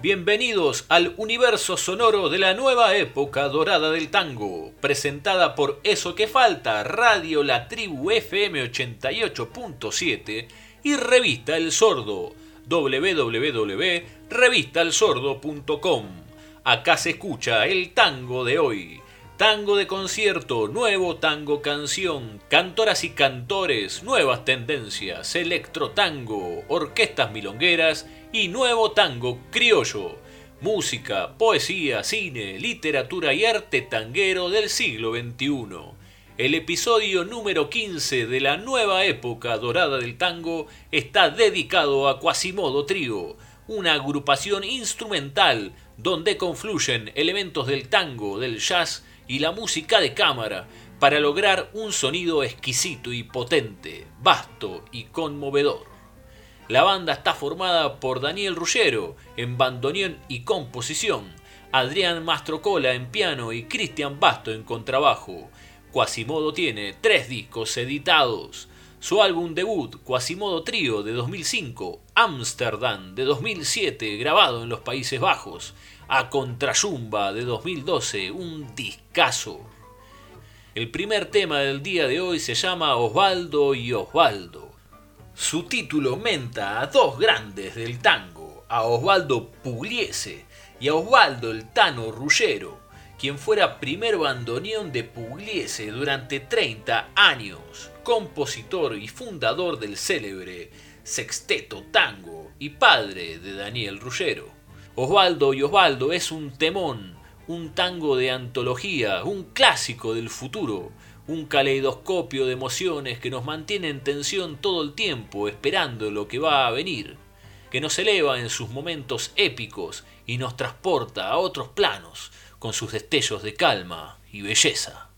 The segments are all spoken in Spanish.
Bienvenidos al universo sonoro de la nueva época dorada del tango, presentada por Eso que Falta, Radio La Tribu FM 88.7 y Revista El Sordo, www.revistalsordo.com. Acá se escucha el tango de hoy. Tango de concierto, nuevo tango canción, cantoras y cantores, nuevas tendencias, electro tango, orquestas milongueras y nuevo tango criollo. Música, poesía, cine, literatura y arte tanguero del siglo XXI. El episodio número 15 de la nueva época dorada del tango está dedicado a Quasimodo Trio, una agrupación instrumental donde confluyen elementos del tango, del jazz y la música de cámara para lograr un sonido exquisito y potente, vasto y conmovedor. La banda está formada por Daniel Ruggero en bandoneón y composición, Adrián Mastrocola en piano y Cristian Basto en contrabajo. Quasimodo tiene tres discos editados. Su álbum debut, Quasimodo Trío de 2005, Amsterdam de 2007, grabado en los Países Bajos, a Contrayumba de 2012, un discazo. El primer tema del día de hoy se llama Osvaldo y Osvaldo. Su título menta a dos grandes del tango, a Osvaldo Pugliese y a Osvaldo el Tano Rullero, quien fuera primer bandoneón de Pugliese durante 30 años, compositor y fundador del célebre Sexteto Tango y padre de Daniel Rullero. Osvaldo y Osvaldo es un temón, un tango de antología, un clásico del futuro, un caleidoscopio de emociones que nos mantiene en tensión todo el tiempo, esperando lo que va a venir, que nos eleva en sus momentos épicos y nos transporta a otros planos con sus destellos de calma y belleza.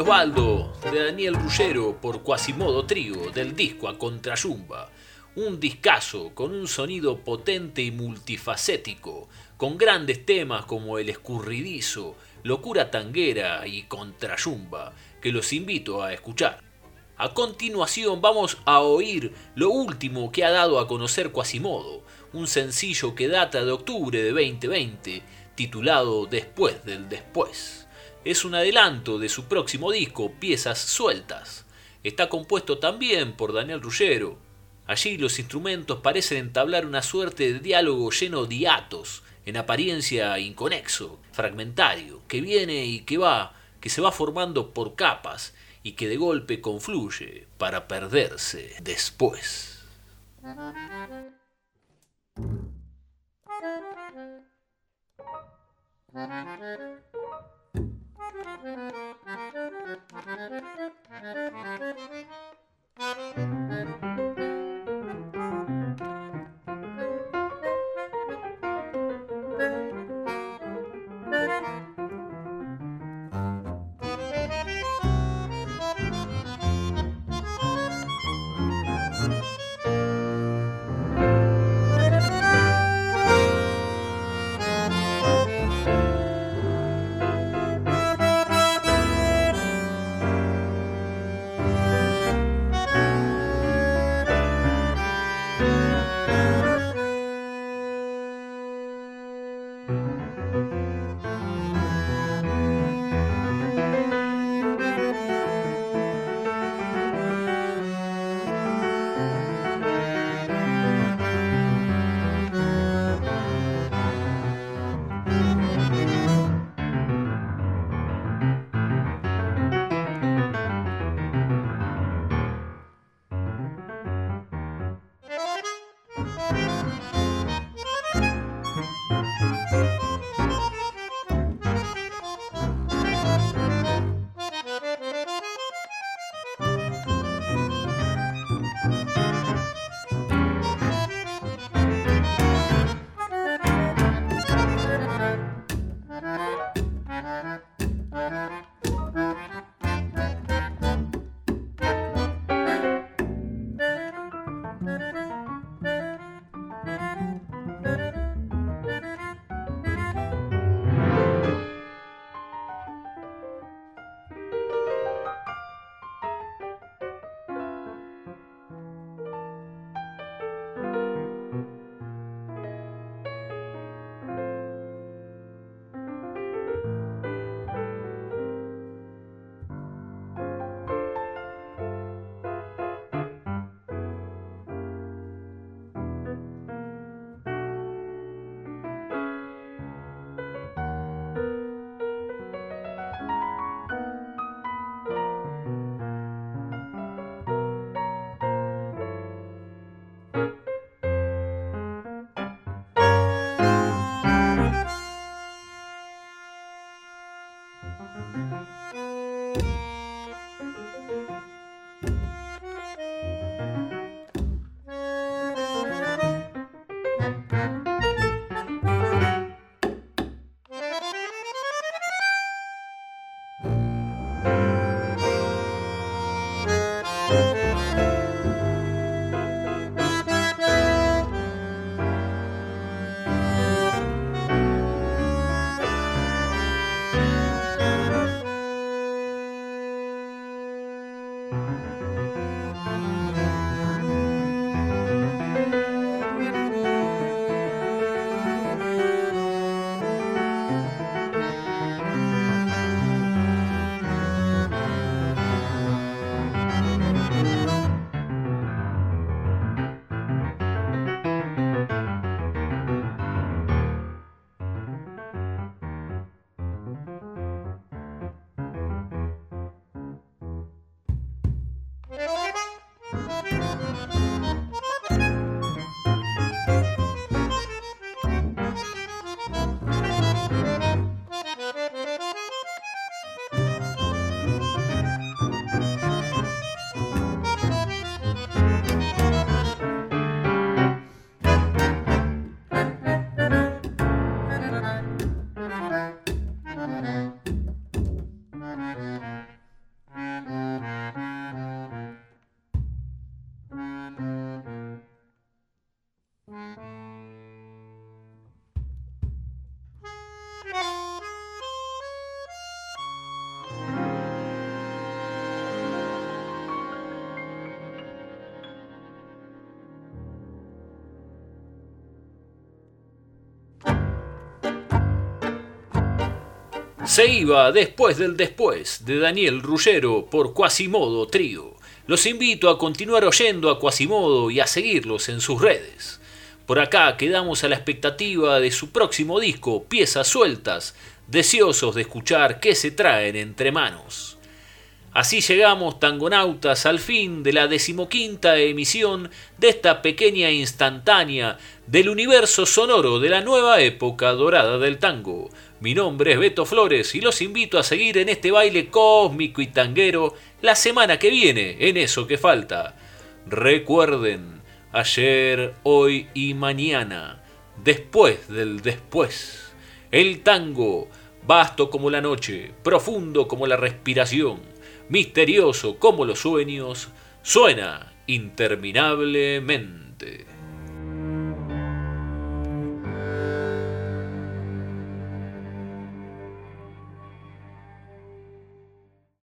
Osvaldo de Daniel Rullero por Quasimodo Trigo del disco a Contrayumba. Un discazo con un sonido potente y multifacético, con grandes temas como El Escurridizo, Locura Tanguera y Contrayumba, que los invito a escuchar. A continuación vamos a oír lo último que ha dado a conocer Quasimodo, un sencillo que data de octubre de 2020, titulado Después del Después es un adelanto de su próximo disco, Piezas Sueltas. Está compuesto también por Daniel Rullero. Allí los instrumentos parecen entablar una suerte de diálogo lleno de hiatos, en apariencia inconexo, fragmentario, que viene y que va, que se va formando por capas y que de golpe confluye para perderse después. Se iba después del después de Daniel Ruggero por Quasimodo Trío. Los invito a continuar oyendo a Quasimodo y a seguirlos en sus redes. Por acá quedamos a la expectativa de su próximo disco, Piezas Sueltas, deseosos de escuchar qué se traen entre manos. Así llegamos, tangonautas, al fin de la decimoquinta emisión de esta pequeña instantánea del universo sonoro de la nueva época dorada del tango. Mi nombre es Beto Flores y los invito a seguir en este baile cósmico y tanguero la semana que viene, en eso que falta. Recuerden, ayer, hoy y mañana, después del después, el tango, vasto como la noche, profundo como la respiración, misterioso como los sueños, suena interminablemente.